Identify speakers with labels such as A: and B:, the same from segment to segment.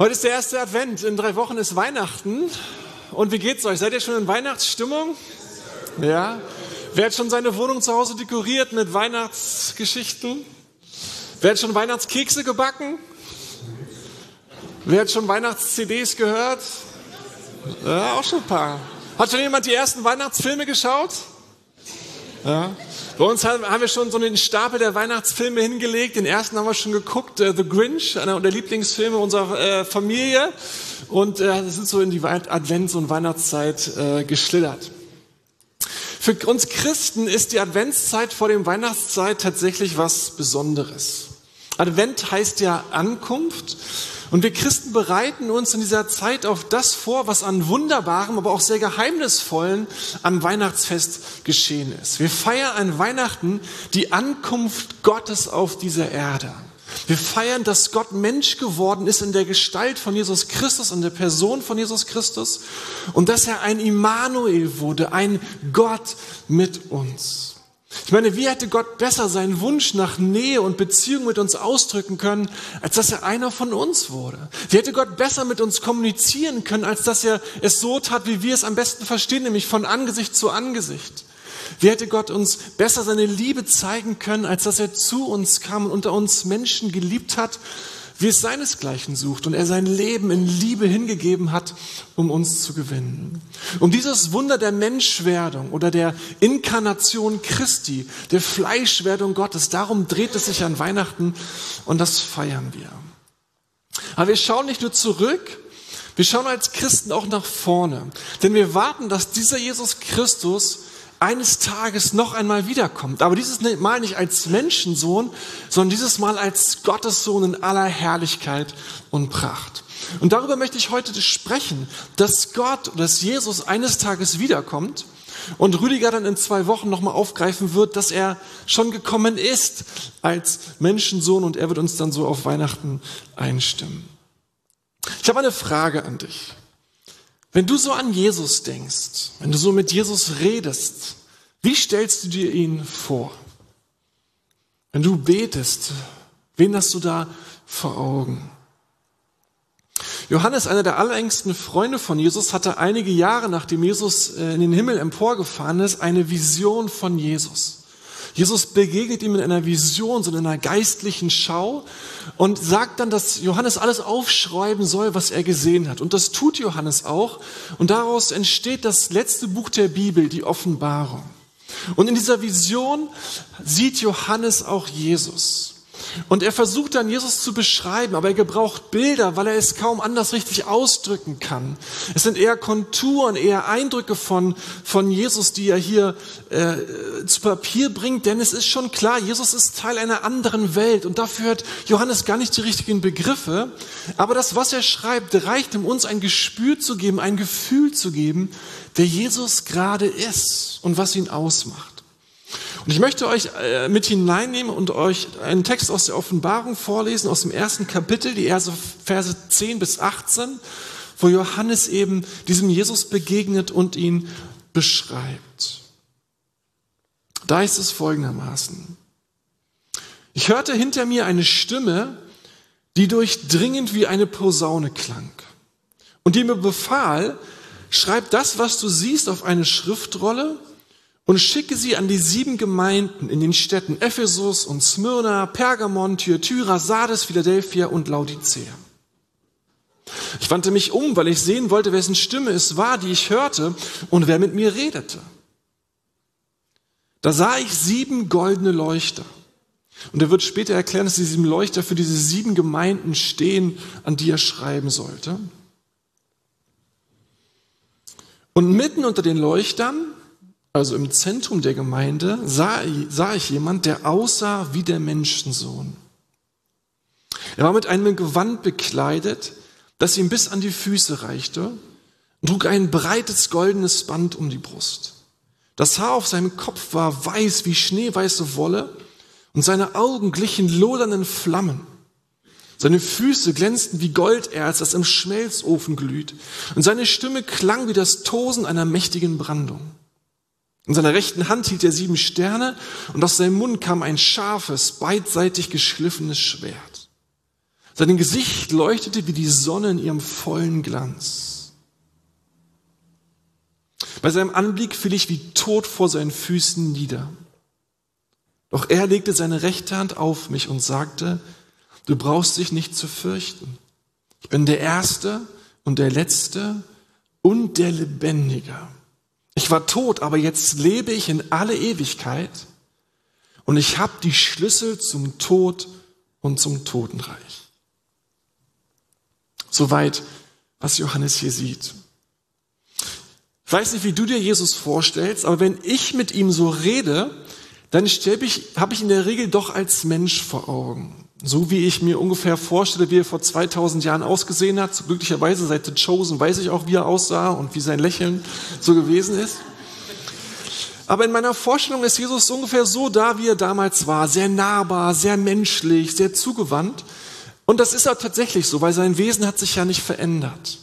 A: Heute ist der erste Advent. In drei Wochen ist Weihnachten. Und wie geht's euch? Seid ihr schon in Weihnachtsstimmung? Ja. Wer hat schon seine Wohnung zu Hause dekoriert mit Weihnachtsgeschichten? Wer hat schon Weihnachtskekse gebacken? Wer hat schon Weihnachts-CDs gehört? Ja, auch schon ein paar. Hat schon jemand die ersten Weihnachtsfilme geschaut? Ja. Bei uns haben wir schon so einen Stapel der Weihnachtsfilme hingelegt. Den ersten haben wir schon geguckt, äh, The Grinch, einer der Lieblingsfilme unserer äh, Familie. Und äh, sind so in die Advents- und Weihnachtszeit geschlittert. Für uns Christen ist die Adventszeit vor dem Weihnachtszeit tatsächlich was Besonderes. Advent heißt ja Ankunft. Und wir Christen bereiten uns in dieser Zeit auf das vor, was an wunderbarem, aber auch sehr geheimnisvollen am Weihnachtsfest geschehen ist. Wir feiern an Weihnachten die Ankunft Gottes auf dieser Erde. Wir feiern, dass Gott Mensch geworden ist in der Gestalt von Jesus Christus, in der Person von Jesus Christus und dass er ein Immanuel wurde, ein Gott mit uns. Ich meine, wie hätte Gott besser seinen Wunsch nach Nähe und Beziehung mit uns ausdrücken können, als dass er einer von uns wurde? Wie hätte Gott besser mit uns kommunizieren können, als dass er es so tat, wie wir es am besten verstehen, nämlich von Angesicht zu Angesicht? Wie hätte Gott uns besser seine Liebe zeigen können, als dass er zu uns kam und unter uns Menschen geliebt hat wie es seinesgleichen sucht und er sein Leben in Liebe hingegeben hat, um uns zu gewinnen. Um dieses Wunder der Menschwerdung oder der Inkarnation Christi, der Fleischwerdung Gottes, darum dreht es sich an Weihnachten und das feiern wir. Aber wir schauen nicht nur zurück, wir schauen als Christen auch nach vorne, denn wir warten, dass dieser Jesus Christus eines Tages noch einmal wiederkommt. Aber dieses Mal nicht als Menschensohn, sondern dieses Mal als Gottessohn in aller Herrlichkeit und Pracht. Und darüber möchte ich heute sprechen, dass Gott, dass Jesus eines Tages wiederkommt und Rüdiger dann in zwei Wochen nochmal aufgreifen wird, dass er schon gekommen ist als Menschensohn und er wird uns dann so auf Weihnachten einstimmen. Ich habe eine Frage an dich. Wenn du so an Jesus denkst, wenn du so mit Jesus redest, wie stellst du dir ihn vor? Wenn du betest, wen hast du da vor Augen? Johannes, einer der allerengsten Freunde von Jesus, hatte einige Jahre nachdem Jesus äh, in den Himmel emporgefahren ist, eine Vision von Jesus. Jesus begegnet ihm in einer Vision, so in einer geistlichen Schau und sagt dann, dass Johannes alles aufschreiben soll, was er gesehen hat. Und das tut Johannes auch. Und daraus entsteht das letzte Buch der Bibel, die Offenbarung. Und in dieser Vision sieht Johannes auch Jesus. Und er versucht dann Jesus zu beschreiben, aber er gebraucht Bilder, weil er es kaum anders richtig ausdrücken kann. Es sind eher Konturen, eher Eindrücke von, von Jesus, die er hier äh, zu Papier bringt, denn es ist schon klar, Jesus ist Teil einer anderen Welt und dafür hat Johannes gar nicht die richtigen Begriffe. Aber das, was er schreibt, reicht, um uns ein Gespür zu geben, ein Gefühl zu geben, wer Jesus gerade ist und was ihn ausmacht. Und ich möchte euch äh, mit hineinnehmen und euch einen Text aus der Offenbarung vorlesen, aus dem ersten Kapitel, die Verse 10 bis 18, wo Johannes eben diesem Jesus begegnet und ihn beschreibt. Da ist es folgendermaßen. Ich hörte hinter mir eine Stimme, die durchdringend wie eine Posaune klang und die mir befahl, schreib das, was du siehst, auf eine Schriftrolle und schicke sie an die sieben Gemeinden in den Städten Ephesus und Smyrna, Pergamon, Thyatira, Sardes, Philadelphia und Laodicea. Ich wandte mich um, weil ich sehen wollte, wessen Stimme es war, die ich hörte und wer mit mir redete. Da sah ich sieben goldene Leuchter. Und er wird später erklären, dass die sieben Leuchter für diese sieben Gemeinden stehen, an die er schreiben sollte. Und mitten unter den Leuchtern also im Zentrum der Gemeinde, sah, sah ich jemand, der aussah wie der Menschensohn. Er war mit einem Gewand bekleidet, das ihm bis an die Füße reichte und trug ein breites goldenes Band um die Brust. Das Haar auf seinem Kopf war weiß wie schneeweiße Wolle und seine Augen glichen lodernden Flammen. Seine Füße glänzten wie Golderz, das im Schmelzofen glüht, und seine Stimme klang wie das Tosen einer mächtigen Brandung. In seiner rechten Hand hielt er sieben Sterne und aus seinem Mund kam ein scharfes, beidseitig geschliffenes Schwert. Sein Gesicht leuchtete wie die Sonne in ihrem vollen Glanz. Bei seinem Anblick fiel ich wie tot vor seinen Füßen nieder. Doch er legte seine rechte Hand auf mich und sagte, du brauchst dich nicht zu fürchten. Ich bin der Erste und der Letzte und der Lebendige. Ich war tot, aber jetzt lebe ich in alle Ewigkeit und ich habe die Schlüssel zum Tod und zum Totenreich. Soweit, was Johannes hier sieht. Ich weiß nicht, wie du dir Jesus vorstellst, aber wenn ich mit ihm so rede, dann habe ich in der Regel doch als Mensch vor Augen. So wie ich mir ungefähr vorstelle, wie er vor 2000 Jahren ausgesehen hat. Glücklicherweise seit The Chosen weiß ich auch, wie er aussah und wie sein Lächeln so gewesen ist. Aber in meiner Vorstellung ist Jesus ungefähr so da, wie er damals war. Sehr nahbar, sehr menschlich, sehr zugewandt. Und das ist auch tatsächlich so, weil sein Wesen hat sich ja nicht verändert.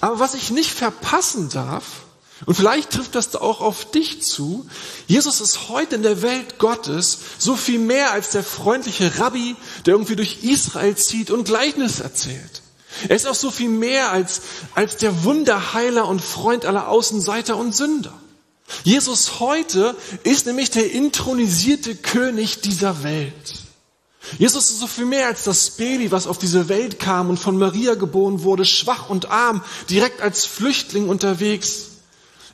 A: Aber was ich nicht verpassen darf, und vielleicht trifft das auch auf dich zu. Jesus ist heute in der Welt Gottes so viel mehr als der freundliche Rabbi, der irgendwie durch Israel zieht und Gleichnis erzählt. Er ist auch so viel mehr als, als der Wunderheiler und Freund aller Außenseiter und Sünder. Jesus heute ist nämlich der intronisierte König dieser Welt. Jesus ist so viel mehr als das Baby, was auf diese Welt kam und von Maria geboren wurde, schwach und arm, direkt als Flüchtling unterwegs.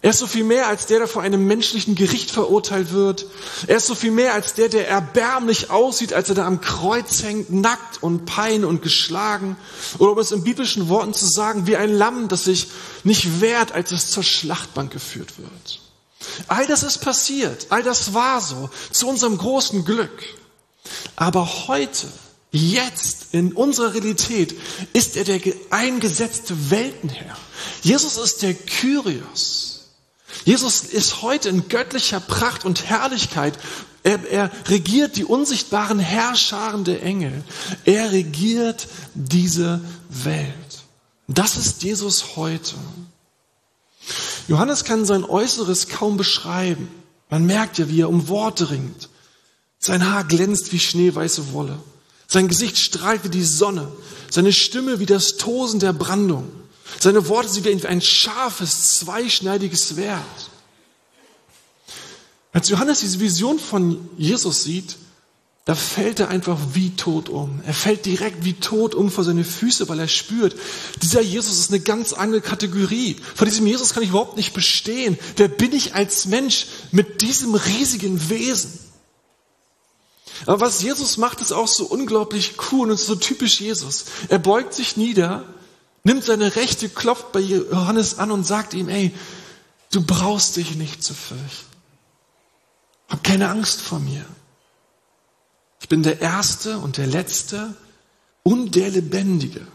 A: Er ist so viel mehr als der, der vor einem menschlichen Gericht verurteilt wird. Er ist so viel mehr als der, der erbärmlich aussieht, als er da am Kreuz hängt, nackt und pein und geschlagen. Oder um es in biblischen Worten zu sagen, wie ein Lamm, das sich nicht wehrt, als es zur Schlachtbank geführt wird. All das ist passiert. All das war so. Zu unserem großen Glück. Aber heute, jetzt, in unserer Realität, ist er der eingesetzte Weltenherr. Jesus ist der Kyrios. Jesus ist heute in göttlicher Pracht und Herrlichkeit. Er, er regiert die unsichtbaren Herrscharen der Engel. Er regiert diese Welt. Das ist Jesus heute. Johannes kann sein Äußeres kaum beschreiben. Man merkt ja, wie er um Worte ringt. Sein Haar glänzt wie schneeweiße Wolle. Sein Gesicht strahlt wie die Sonne. Seine Stimme wie das Tosen der Brandung. Seine Worte sind wie ein scharfes, zweischneidiges Schwert. Als Johannes diese Vision von Jesus sieht, da fällt er einfach wie tot um. Er fällt direkt wie tot um vor seine Füße, weil er spürt, dieser Jesus ist eine ganz andere Kategorie. Vor diesem Jesus kann ich überhaupt nicht bestehen. Wer bin ich als Mensch mit diesem riesigen Wesen? Aber was Jesus macht, ist auch so unglaublich cool und so typisch Jesus. Er beugt sich nieder nimmt seine Rechte, klopft bei Johannes an und sagt ihm, ey, du brauchst dich nicht zu fürchten. Hab keine Angst vor mir. Ich bin der Erste und der Letzte und der Lebendige.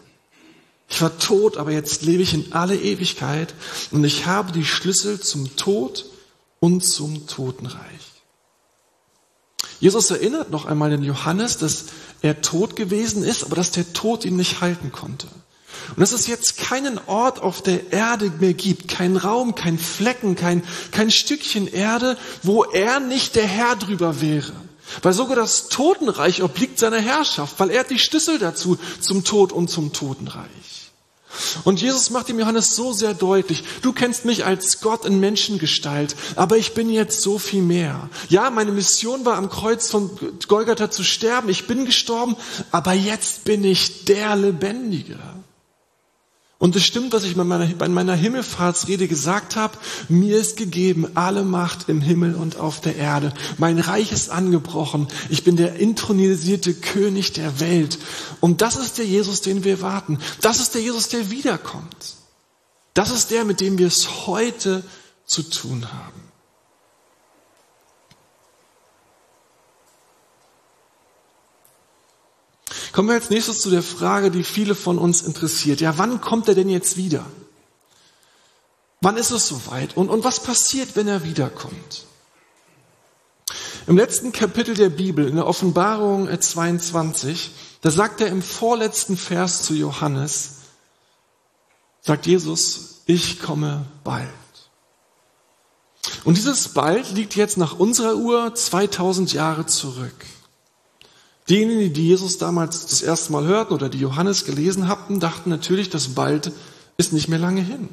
A: Ich war tot, aber jetzt lebe ich in alle Ewigkeit und ich habe die Schlüssel zum Tod und zum Totenreich. Jesus erinnert noch einmal den Johannes, dass er tot gewesen ist, aber dass der Tod ihn nicht halten konnte. Und dass es jetzt keinen Ort auf der Erde mehr gibt, kein Raum, kein Flecken, kein, kein Stückchen Erde, wo er nicht der Herr drüber wäre. Weil sogar das Totenreich obliegt seiner Herrschaft, weil er hat die Schlüssel dazu zum Tod und zum Totenreich. Und Jesus macht dem Johannes so sehr deutlich, du kennst mich als Gott in Menschengestalt, aber ich bin jetzt so viel mehr. Ja, meine Mission war am Kreuz von Golgatha zu sterben, ich bin gestorben, aber jetzt bin ich der Lebendige. Und es stimmt, was ich bei meiner, bei meiner Himmelfahrtsrede gesagt habe. Mir ist gegeben alle Macht im Himmel und auf der Erde. Mein Reich ist angebrochen. Ich bin der intronisierte König der Welt. Und das ist der Jesus, den wir warten. Das ist der Jesus, der wiederkommt. Das ist der, mit dem wir es heute zu tun haben. Kommen wir als nächstes zu der Frage, die viele von uns interessiert. Ja, wann kommt er denn jetzt wieder? Wann ist es soweit? Und, und was passiert, wenn er wiederkommt? Im letzten Kapitel der Bibel, in der Offenbarung 22, da sagt er im vorletzten Vers zu Johannes, sagt Jesus, ich komme bald. Und dieses bald liegt jetzt nach unserer Uhr 2000 Jahre zurück. Diejenigen, die Jesus damals das erste Mal hörten oder die Johannes gelesen hatten, dachten natürlich, dass bald ist nicht mehr lange hin.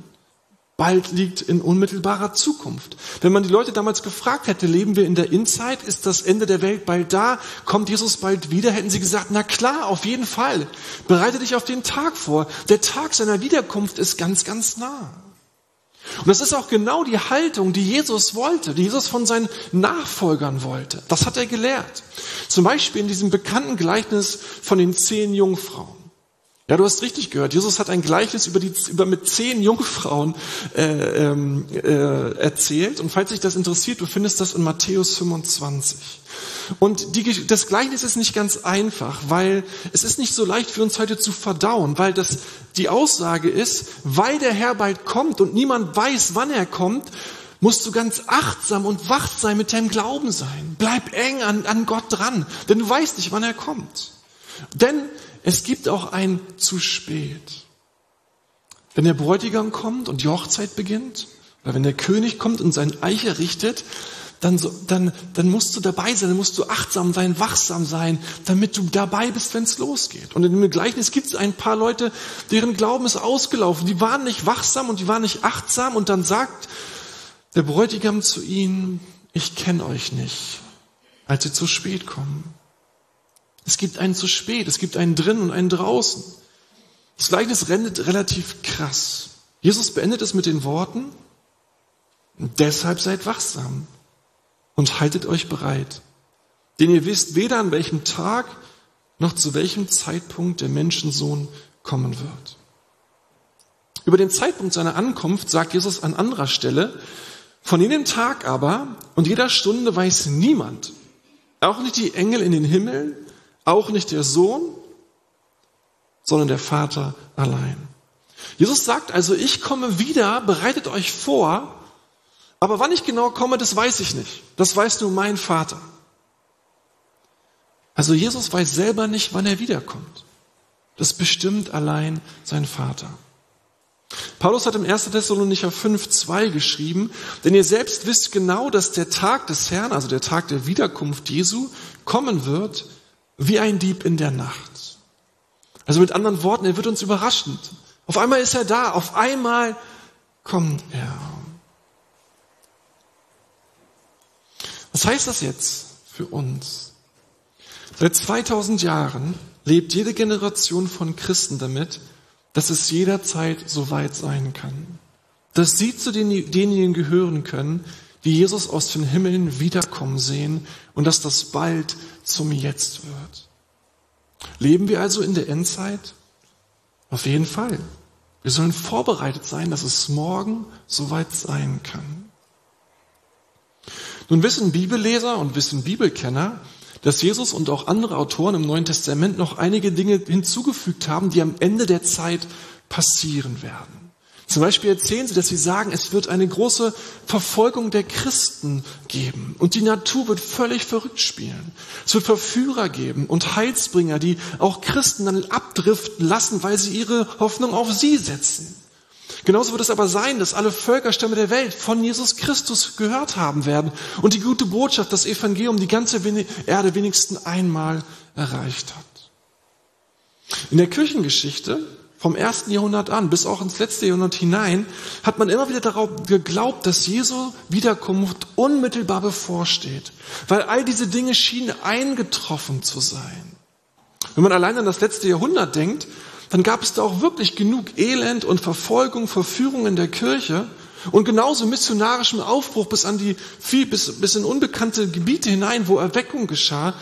A: Bald liegt in unmittelbarer Zukunft. Wenn man die Leute damals gefragt hätte, leben wir in der Inside, ist das Ende der Welt bald da, kommt Jesus bald wieder, hätten sie gesagt, na klar, auf jeden Fall. Bereite dich auf den Tag vor. Der Tag seiner Wiederkunft ist ganz, ganz nah. Und das ist auch genau die Haltung, die Jesus wollte, die Jesus von seinen Nachfolgern wollte. Das hat er gelehrt. Zum Beispiel in diesem bekannten Gleichnis von den zehn Jungfrauen. Ja, du hast richtig gehört. Jesus hat ein Gleichnis über, die, über mit zehn Jungfrauen äh, ähm, äh, erzählt. Und falls dich das interessiert, du findest das in Matthäus 25. Und die, das Gleichnis ist nicht ganz einfach, weil es ist nicht so leicht für uns heute zu verdauen, weil das die Aussage ist, weil der Herr bald kommt und niemand weiß, wann er kommt, musst du ganz achtsam und wach sein mit deinem Glauben sein. Bleib eng an, an Gott dran, denn du weißt nicht, wann er kommt. Denn es gibt auch ein zu spät. Wenn der Bräutigam kommt und die Hochzeit beginnt, oder wenn der König kommt und sein Eiche richtet, dann, dann, dann musst du dabei sein, dann musst du achtsam sein, wachsam sein, damit du dabei bist, wenn es losgeht. Und in dem Gleichnis gibt es ein paar Leute, deren Glauben ist ausgelaufen. Die waren nicht wachsam und die waren nicht achtsam. Und dann sagt der Bräutigam zu ihnen, ich kenne euch nicht, als sie zu spät kommen. Es gibt einen zu spät, es gibt einen drin und einen draußen. Das Gleichnis rendet relativ krass. Jesus beendet es mit den Worten, deshalb seid wachsam und haltet euch bereit. Denn ihr wisst weder an welchem Tag noch zu welchem Zeitpunkt der Menschensohn kommen wird. Über den Zeitpunkt seiner Ankunft sagt Jesus an anderer Stelle, von jenem Tag aber und jeder Stunde weiß niemand, auch nicht die Engel in den Himmeln, auch nicht der Sohn, sondern der Vater allein. Jesus sagt also, ich komme wieder, bereitet euch vor, aber wann ich genau komme, das weiß ich nicht. Das weiß nur mein Vater. Also Jesus weiß selber nicht, wann er wiederkommt. Das bestimmt allein sein Vater. Paulus hat im 1. Thessalonicher 5.2 geschrieben, denn ihr selbst wisst genau, dass der Tag des Herrn, also der Tag der Wiederkunft Jesu, kommen wird, wie ein Dieb in der Nacht. Also mit anderen Worten, er wird uns überraschend. Auf einmal ist er da, auf einmal kommt er. Was heißt das jetzt für uns? Seit 2000 Jahren lebt jede Generation von Christen damit, dass es jederzeit so weit sein kann. Dass sie zu denjenigen gehören können, die Jesus aus den Himmeln wiederkommen sehen und dass das bald zum Jetzt wird. Leben wir also in der Endzeit? Auf jeden Fall. Wir sollen vorbereitet sein, dass es morgen soweit sein kann. Nun wissen Bibelleser und wissen Bibelkenner, dass Jesus und auch andere Autoren im Neuen Testament noch einige Dinge hinzugefügt haben, die am Ende der Zeit passieren werden. Zum Beispiel erzählen sie, dass sie sagen, es wird eine große Verfolgung der Christen geben und die Natur wird völlig verrückt spielen. Es wird Verführer geben und Heilsbringer, die auch Christen dann abdriften lassen, weil sie ihre Hoffnung auf sie setzen. Genauso wird es aber sein, dass alle Völkerstämme der Welt von Jesus Christus gehört haben werden und die gute Botschaft, das Evangelium, die ganze Erde wenigstens einmal erreicht hat. In der Kirchengeschichte vom ersten Jahrhundert an bis auch ins letzte Jahrhundert hinein hat man immer wieder darauf geglaubt, dass Jesu Wiederkunft unmittelbar bevorsteht, weil all diese Dinge schienen eingetroffen zu sein. Wenn man allein an das letzte Jahrhundert denkt, dann gab es da auch wirklich genug Elend und Verfolgung, Verführung in der Kirche und genauso missionarischem Aufbruch bis an die viel, bis, bis in unbekannte Gebiete hinein, wo Erweckung geschah,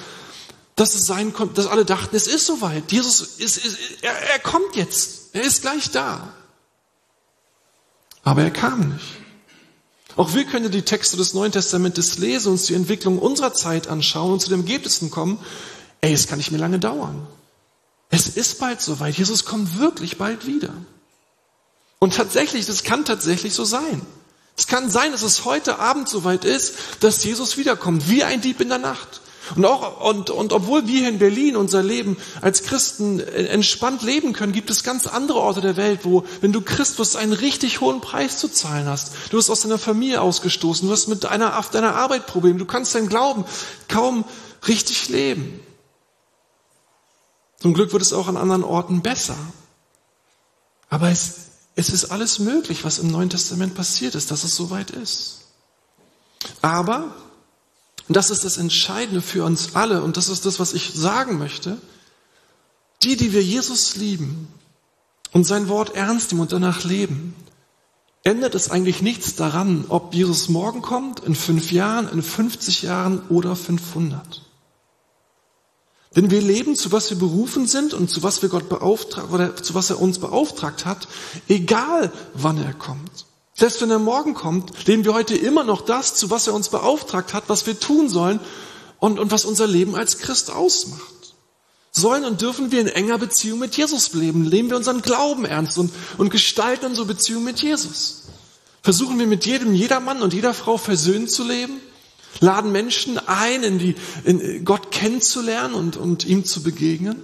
A: dass es sein konnte, dass alle dachten, es ist soweit. Jesus ist, ist er, er kommt jetzt. Er ist gleich da. Aber er kam nicht. Auch wir können die Texte des Neuen Testamentes lesen, uns die Entwicklung unserer Zeit anschauen und zu dem Ergebnissen kommen, ey, es kann nicht mehr lange dauern. Es ist bald soweit. Jesus kommt wirklich bald wieder. Und tatsächlich, das kann tatsächlich so sein. Es kann sein, dass es heute Abend soweit ist, dass Jesus wiederkommt, wie ein Dieb in der Nacht. Und auch, und, und obwohl wir hier in Berlin unser Leben als Christen entspannt leben können, gibt es ganz andere Orte der Welt, wo, wenn du Christ wirst, einen richtig hohen Preis zu zahlen hast. Du wirst aus deiner Familie ausgestoßen, du hast mit deiner, auf deiner Arbeit Probleme, du kannst dein Glauben kaum richtig leben. Zum Glück wird es auch an anderen Orten besser. Aber es, es ist alles möglich, was im Neuen Testament passiert ist, dass es soweit ist. Aber und das ist das Entscheidende für uns alle und das ist das, was ich sagen möchte. Die, die wir Jesus lieben und sein Wort ernst nehmen und danach leben, ändert es eigentlich nichts daran, ob Jesus morgen kommt, in fünf Jahren, in 50 Jahren oder 500. Denn wir leben, zu was wir berufen sind und zu was wir Gott beauftragt, oder zu was er uns beauftragt hat, egal wann er kommt. Selbst wenn er morgen kommt, leben wir heute immer noch das, zu was er uns beauftragt hat, was wir tun sollen und, und was unser Leben als Christ ausmacht. Sollen und dürfen wir in enger Beziehung mit Jesus leben, leben wir unseren Glauben ernst und, und gestalten unsere Beziehung mit Jesus. Versuchen wir mit jedem, jeder Mann und jeder Frau versöhnt zu leben, laden Menschen ein, in die, in Gott kennenzulernen und, und ihm zu begegnen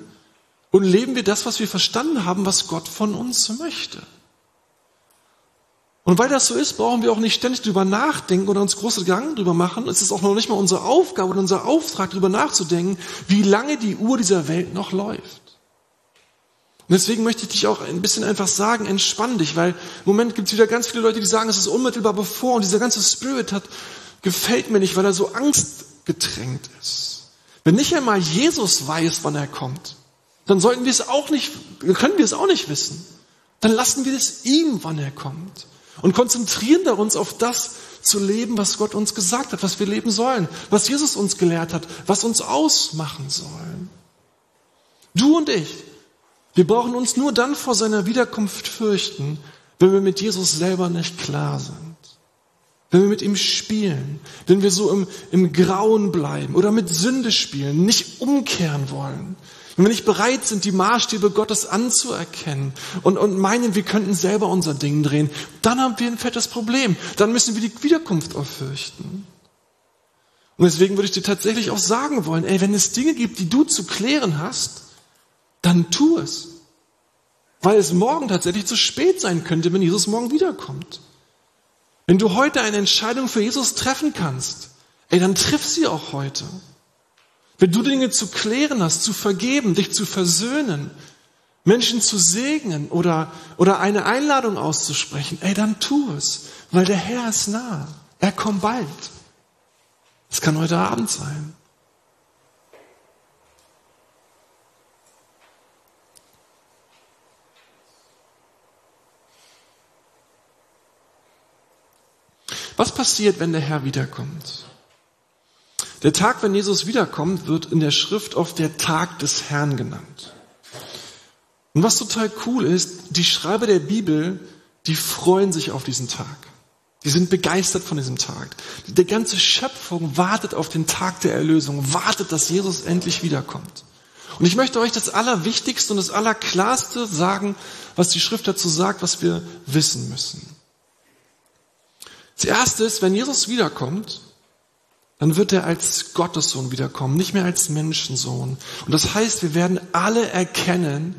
A: und leben wir das, was wir verstanden haben, was Gott von uns möchte. Und weil das so ist, brauchen wir auch nicht ständig drüber nachdenken oder uns große Gedanken drüber machen. Es ist auch noch nicht mal unsere Aufgabe oder unser Auftrag, drüber nachzudenken, wie lange die Uhr dieser Welt noch läuft. Und deswegen möchte ich dich auch ein bisschen einfach sagen, entspann dich, weil im Moment gibt es wieder ganz viele Leute, die sagen, es ist unmittelbar bevor und dieser ganze Spirit hat, gefällt mir nicht, weil er so angstgetränkt ist. Wenn nicht einmal Jesus weiß, wann er kommt, dann sollten wir es auch nicht, können wir es auch nicht wissen. Dann lassen wir es ihm, wann er kommt und konzentrieren wir uns auf das zu leben, was Gott uns gesagt hat, was wir leben sollen, was Jesus uns gelehrt hat, was uns ausmachen soll. Du und ich, wir brauchen uns nur dann vor seiner Wiederkunft fürchten, wenn wir mit Jesus selber nicht klar sind. Wenn wir mit ihm spielen, wenn wir so im, im Grauen bleiben oder mit Sünde spielen, nicht umkehren wollen, wenn wir nicht bereit sind, die Maßstäbe Gottes anzuerkennen und, und meinen, wir könnten selber unser Ding drehen, dann haben wir ein fettes Problem. Dann müssen wir die Wiederkunft auch fürchten. Und deswegen würde ich dir tatsächlich auch sagen wollen, ey, wenn es Dinge gibt, die du zu klären hast, dann tu es. Weil es morgen tatsächlich zu spät sein könnte, wenn Jesus morgen wiederkommt. Wenn du heute eine Entscheidung für Jesus treffen kannst, ey, dann triff sie auch heute. Wenn du Dinge zu klären hast, zu vergeben, dich zu versöhnen, Menschen zu segnen oder, oder eine Einladung auszusprechen, ey, dann tu es, weil der Herr ist nah. Er kommt bald. Es kann heute Abend sein. Was passiert, wenn der Herr wiederkommt? Der Tag, wenn Jesus wiederkommt, wird in der Schrift oft der Tag des Herrn genannt. Und was total cool ist, die Schreiber der Bibel, die freuen sich auf diesen Tag. Die sind begeistert von diesem Tag. Die ganze Schöpfung wartet auf den Tag der Erlösung, wartet, dass Jesus endlich wiederkommt. Und ich möchte euch das Allerwichtigste und das Allerklarste sagen, was die Schrift dazu sagt, was wir wissen müssen. Das erste ist, wenn Jesus wiederkommt, dann wird er als Gottessohn wiederkommen, nicht mehr als Menschensohn. Und das heißt, wir werden alle erkennen,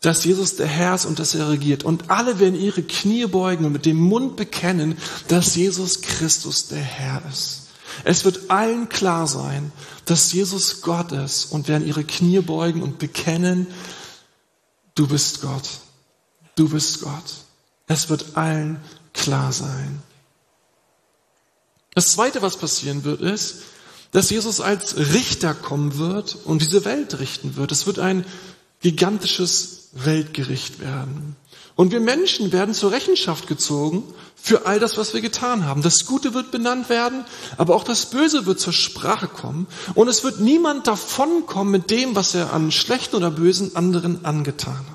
A: dass Jesus der Herr ist und dass er regiert. Und alle werden ihre Knie beugen und mit dem Mund bekennen, dass Jesus Christus der Herr ist. Es wird allen klar sein, dass Jesus Gott ist und werden ihre Knie beugen und bekennen, du bist Gott. Du bist Gott. Es wird allen klar sein. Das Zweite, was passieren wird, ist, dass Jesus als Richter kommen wird und diese Welt richten wird. Es wird ein gigantisches Weltgericht werden. Und wir Menschen werden zur Rechenschaft gezogen für all das, was wir getan haben. Das Gute wird benannt werden, aber auch das Böse wird zur Sprache kommen. Und es wird niemand davonkommen mit dem, was er an schlechten oder bösen anderen angetan hat.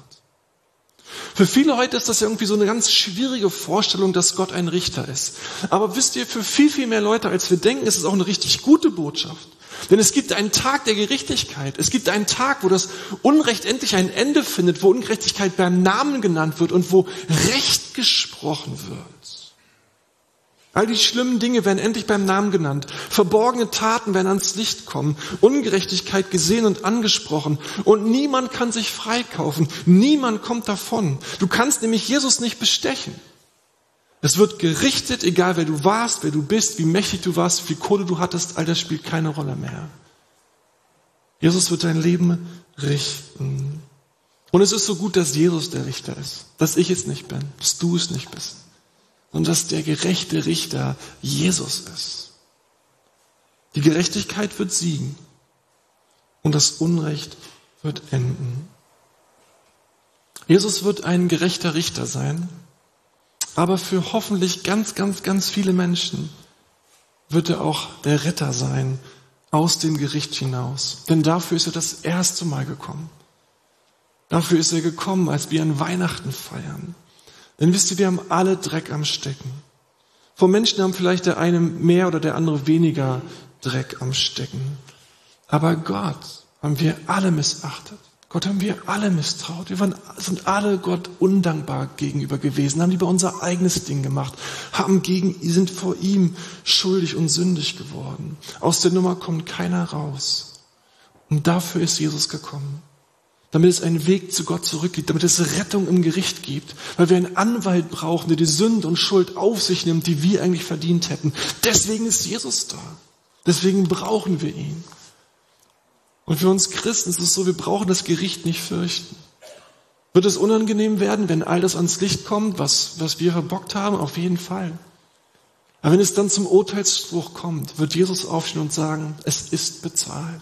A: Für viele heute ist das ja irgendwie so eine ganz schwierige Vorstellung, dass Gott ein Richter ist. Aber wisst ihr, für viel, viel mehr Leute, als wir denken, ist es auch eine richtig gute Botschaft. Denn es gibt einen Tag der Gerechtigkeit. Es gibt einen Tag, wo das Unrecht endlich ein Ende findet, wo Ungerechtigkeit beim Namen genannt wird und wo Recht gesprochen wird. All die schlimmen Dinge werden endlich beim Namen genannt. Verborgene Taten werden ans Licht kommen. Ungerechtigkeit gesehen und angesprochen. Und niemand kann sich freikaufen. Niemand kommt davon. Du kannst nämlich Jesus nicht bestechen. Es wird gerichtet, egal wer du warst, wer du bist, wie mächtig du warst, wie Kohle du hattest, all das spielt keine Rolle mehr. Jesus wird dein Leben richten. Und es ist so gut, dass Jesus der Richter ist, dass ich es nicht bin, dass du es nicht bist und dass der gerechte Richter Jesus ist. Die Gerechtigkeit wird siegen und das Unrecht wird enden. Jesus wird ein gerechter Richter sein, aber für hoffentlich ganz, ganz, ganz viele Menschen wird er auch der Retter sein aus dem Gericht hinaus. Denn dafür ist er das erste Mal gekommen. Dafür ist er gekommen, als wir an Weihnachten feiern. Denn wisst ihr, wir haben alle Dreck am Stecken. Vor Menschen haben vielleicht der eine mehr oder der andere weniger Dreck am Stecken. Aber Gott haben wir alle missachtet. Gott haben wir alle misstraut. Wir waren, sind alle Gott undankbar gegenüber gewesen, haben lieber unser eigenes Ding gemacht, haben gegen, sind vor ihm schuldig und sündig geworden. Aus der Nummer kommt keiner raus. Und dafür ist Jesus gekommen damit es einen Weg zu Gott zurückgeht, damit es Rettung im Gericht gibt, weil wir einen Anwalt brauchen, der die Sünde und Schuld auf sich nimmt, die wir eigentlich verdient hätten. Deswegen ist Jesus da. Deswegen brauchen wir ihn. Und für uns Christen ist es so, wir brauchen das Gericht nicht fürchten. Wird es unangenehm werden, wenn all das ans Licht kommt, was, was wir verbockt haben? Auf jeden Fall. Aber wenn es dann zum Urteilsspruch kommt, wird Jesus aufstehen und sagen, es ist bezahlt.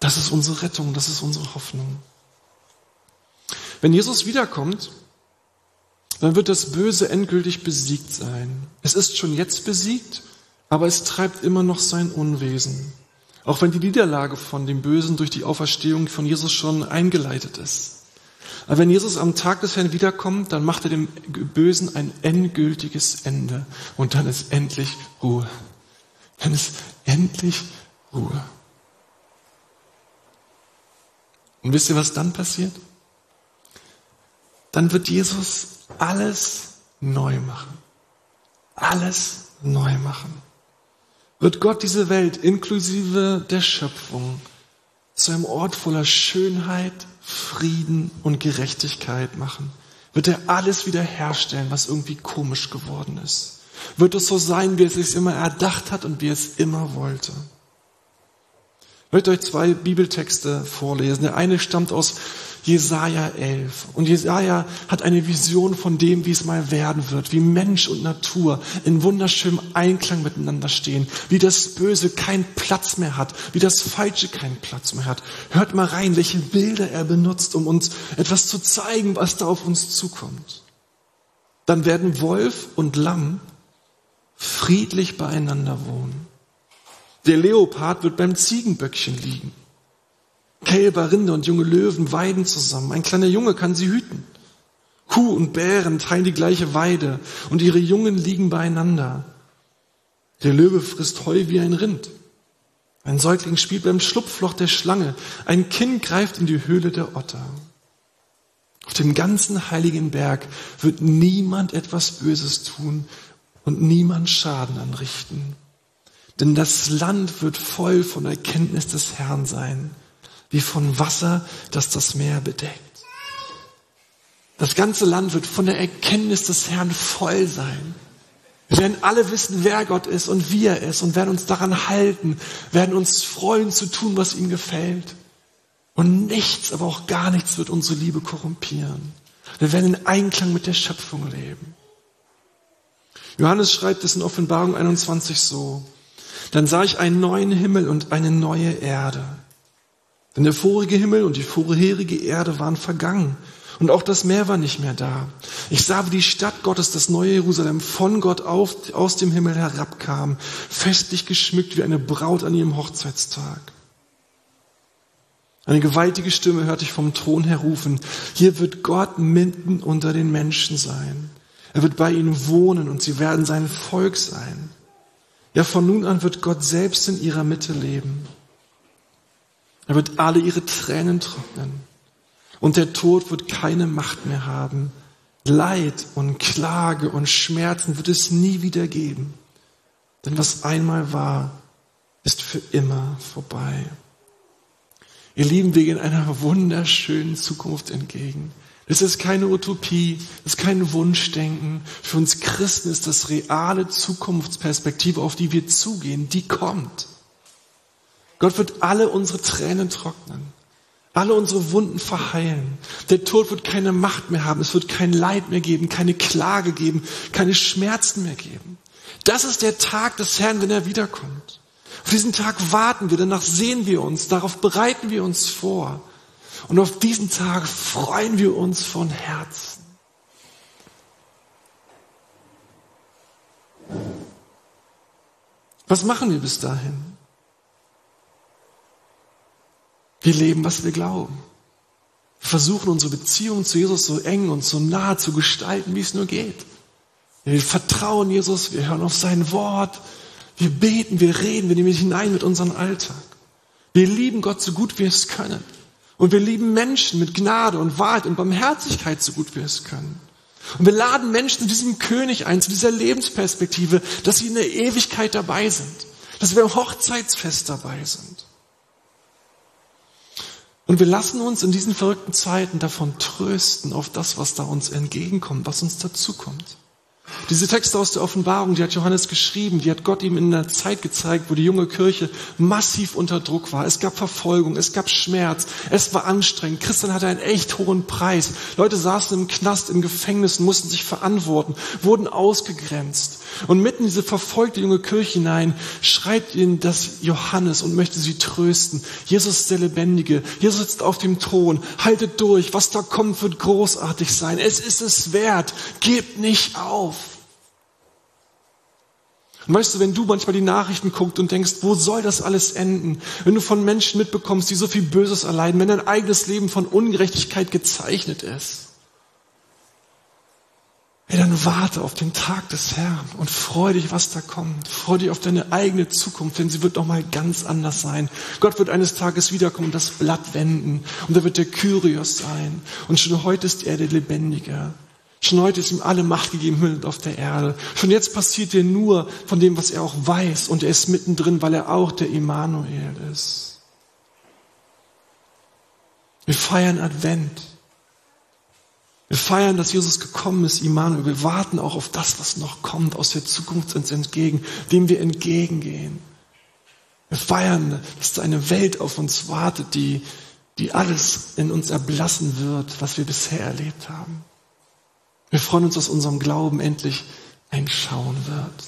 A: Das ist unsere Rettung, das ist unsere Hoffnung. Wenn Jesus wiederkommt, dann wird das Böse endgültig besiegt sein. Es ist schon jetzt besiegt, aber es treibt immer noch sein Unwesen. Auch wenn die Niederlage von dem Bösen durch die Auferstehung von Jesus schon eingeleitet ist. Aber wenn Jesus am Tag des Herrn wiederkommt, dann macht er dem Bösen ein endgültiges Ende. Und dann ist endlich Ruhe. Dann ist endlich Ruhe. Und wisst ihr, was dann passiert? Dann wird Jesus alles neu machen. Alles neu machen. Wird Gott diese Welt inklusive der Schöpfung zu einem Ort voller Schönheit, Frieden und Gerechtigkeit machen. Wird er alles wiederherstellen, was irgendwie komisch geworden ist. Wird es so sein, wie es sich immer erdacht hat und wie es immer wollte. Ich euch zwei Bibeltexte vorlesen. Der eine stammt aus Jesaja 11. Und Jesaja hat eine Vision von dem, wie es mal werden wird, wie Mensch und Natur in wunderschönem Einklang miteinander stehen, wie das Böse keinen Platz mehr hat, wie das Falsche keinen Platz mehr hat. Hört mal rein, welche Bilder er benutzt, um uns etwas zu zeigen, was da auf uns zukommt. Dann werden Wolf und Lamm friedlich beieinander wohnen. Der Leopard wird beim Ziegenböckchen liegen. Kälber, Rinde und junge Löwen weiden zusammen. Ein kleiner Junge kann sie hüten. Kuh und Bären teilen die gleiche Weide und ihre Jungen liegen beieinander. Der Löwe frisst Heu wie ein Rind. Ein Säugling spielt beim Schlupfloch der Schlange. Ein Kind greift in die Höhle der Otter. Auf dem ganzen heiligen Berg wird niemand etwas Böses tun und niemand Schaden anrichten. Denn das Land wird voll von Erkenntnis des Herrn sein, wie von Wasser, das das Meer bedeckt. Das ganze Land wird von der Erkenntnis des Herrn voll sein. Wir werden alle wissen, wer Gott ist und wie er ist und werden uns daran halten, werden uns freuen zu tun, was ihm gefällt. Und nichts, aber auch gar nichts wird unsere Liebe korrumpieren. Wir werden in Einklang mit der Schöpfung leben. Johannes schreibt es in Offenbarung 21 so. Dann sah ich einen neuen Himmel und eine neue Erde. Denn der vorige Himmel und die vorherige Erde waren vergangen und auch das Meer war nicht mehr da. Ich sah, wie die Stadt Gottes, das neue Jerusalem, von Gott auf, aus dem Himmel herabkam, festlich geschmückt wie eine Braut an ihrem Hochzeitstag. Eine gewaltige Stimme hörte ich vom Thron her rufen, hier wird Gott mitten unter den Menschen sein. Er wird bei ihnen wohnen und sie werden sein Volk sein. Ja, von nun an wird Gott selbst in ihrer Mitte leben. Er wird alle ihre Tränen trocknen. Und der Tod wird keine Macht mehr haben.
B: Leid und Klage und Schmerzen wird es nie wieder geben. Denn was einmal war, ist für immer vorbei. Ihr Lieben, wir gehen einer wunderschönen Zukunft entgegen. Es ist keine Utopie, es ist kein Wunschdenken. Für uns Christen ist das reale Zukunftsperspektive, auf die wir zugehen, die kommt. Gott wird alle unsere Tränen trocknen, alle unsere Wunden verheilen. Der Tod wird keine Macht mehr haben, es wird kein Leid mehr geben, keine Klage geben, keine Schmerzen mehr geben. Das ist der Tag des Herrn, wenn er wiederkommt. Auf diesen Tag warten wir, danach sehen wir uns, darauf bereiten wir uns vor. Und auf diesen Tag freuen wir uns von Herzen. Was machen wir bis dahin? Wir leben, was wir glauben. Wir versuchen unsere Beziehung zu Jesus so eng und so nah zu gestalten, wie es nur geht. Wir vertrauen Jesus, wir hören auf sein Wort, wir beten, wir reden, wir nehmen hinein mit unserem Alltag. Wir lieben Gott so gut wir es können. Und wir lieben Menschen mit Gnade und Wahrheit und Barmherzigkeit so gut wir es können. Und wir laden Menschen zu diesem König ein, zu dieser Lebensperspektive, dass sie in der Ewigkeit dabei sind, dass wir im Hochzeitsfest dabei sind. Und wir lassen uns in diesen verrückten Zeiten davon trösten auf das, was da uns entgegenkommt, was uns dazukommt. Diese Texte aus der Offenbarung, die hat Johannes geschrieben, die hat Gott ihm in einer Zeit gezeigt, wo die junge Kirche massiv unter Druck war. Es gab Verfolgung, es gab Schmerz, es war anstrengend. Christian hatte einen echt hohen Preis. Leute saßen im Knast, im Gefängnis, mussten sich verantworten, wurden ausgegrenzt. Und mitten in diese verfolgte junge Kirche hinein schreit ihnen das Johannes und möchte sie trösten. Jesus ist der Lebendige. Jesus sitzt auf dem Thron. Haltet durch. Was da kommt, wird großartig sein. Es ist es wert. Gebt nicht auf. Und weißt du, wenn du manchmal die Nachrichten guckst und denkst, wo soll das alles enden? Wenn du von Menschen mitbekommst, die so viel Böses erleiden, wenn dein eigenes Leben von Ungerechtigkeit gezeichnet ist, Hey, dann warte auf den Tag des Herrn und freu dich, was da kommt. Freu dich auf deine eigene Zukunft, denn sie wird noch mal ganz anders sein. Gott wird eines Tages wiederkommen und das Blatt wenden. Und er wird der Kyrios sein. Und schon heute ist er der Lebendige. Schon heute ist ihm alle Macht gegeben, Himmel und auf der Erde. Schon jetzt passiert er nur von dem, was er auch weiß. Und er ist mittendrin, weil er auch der Immanuel ist. Wir feiern Advent. Wir feiern, dass Jesus gekommen ist, Immanuel. Wir warten auch auf das, was noch kommt, aus der Zukunft uns entgegen, dem wir entgegengehen. Wir feiern, dass da eine Welt auf uns wartet, die, die alles in uns erblassen wird, was wir bisher erlebt haben. Wir freuen uns, dass unserem Glauben endlich einschauen wird.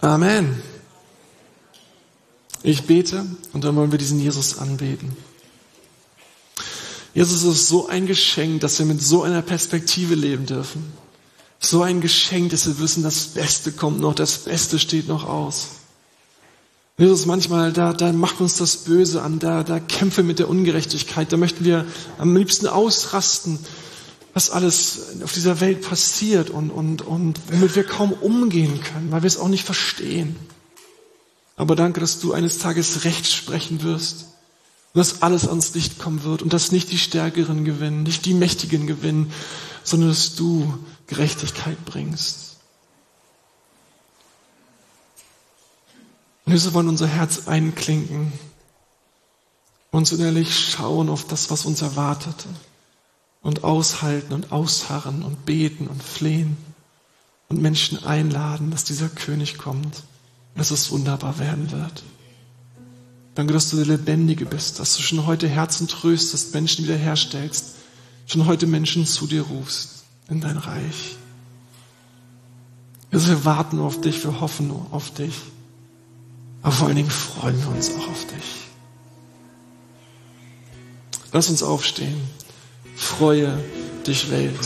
B: Amen. Ich bete und dann wollen wir diesen Jesus anbeten. Jesus ist so ein Geschenk, dass wir mit so einer Perspektive leben dürfen. So ein Geschenk, dass wir wissen, das Beste kommt noch, das Beste steht noch aus. Jesus, manchmal, da, da macht uns das Böse an, da, da kämpfen mit der Ungerechtigkeit, da möchten wir am liebsten ausrasten, was alles auf dieser Welt passiert und, und, und womit wir kaum umgehen können, weil wir es auch nicht verstehen. Aber danke, dass du eines Tages Recht sprechen wirst und dass alles ans Licht kommen wird und dass nicht die Stärkeren gewinnen, nicht die Mächtigen gewinnen, sondern dass du Gerechtigkeit bringst. Und wir wollen unser Herz einklinken, uns innerlich schauen auf das, was uns erwartet und aushalten und ausharren und beten und flehen und Menschen einladen, dass dieser König kommt dass es wunderbar werden wird. Danke, dass du der Lebendige bist, dass du schon heute Herzen tröstest, Menschen wiederherstellst, schon heute Menschen zu dir rufst in dein Reich. Also wir warten auf dich, wir hoffen auf dich. Aber vor allen Dingen freuen wir uns auch auf dich. Lass uns aufstehen. Freue dich, Welt.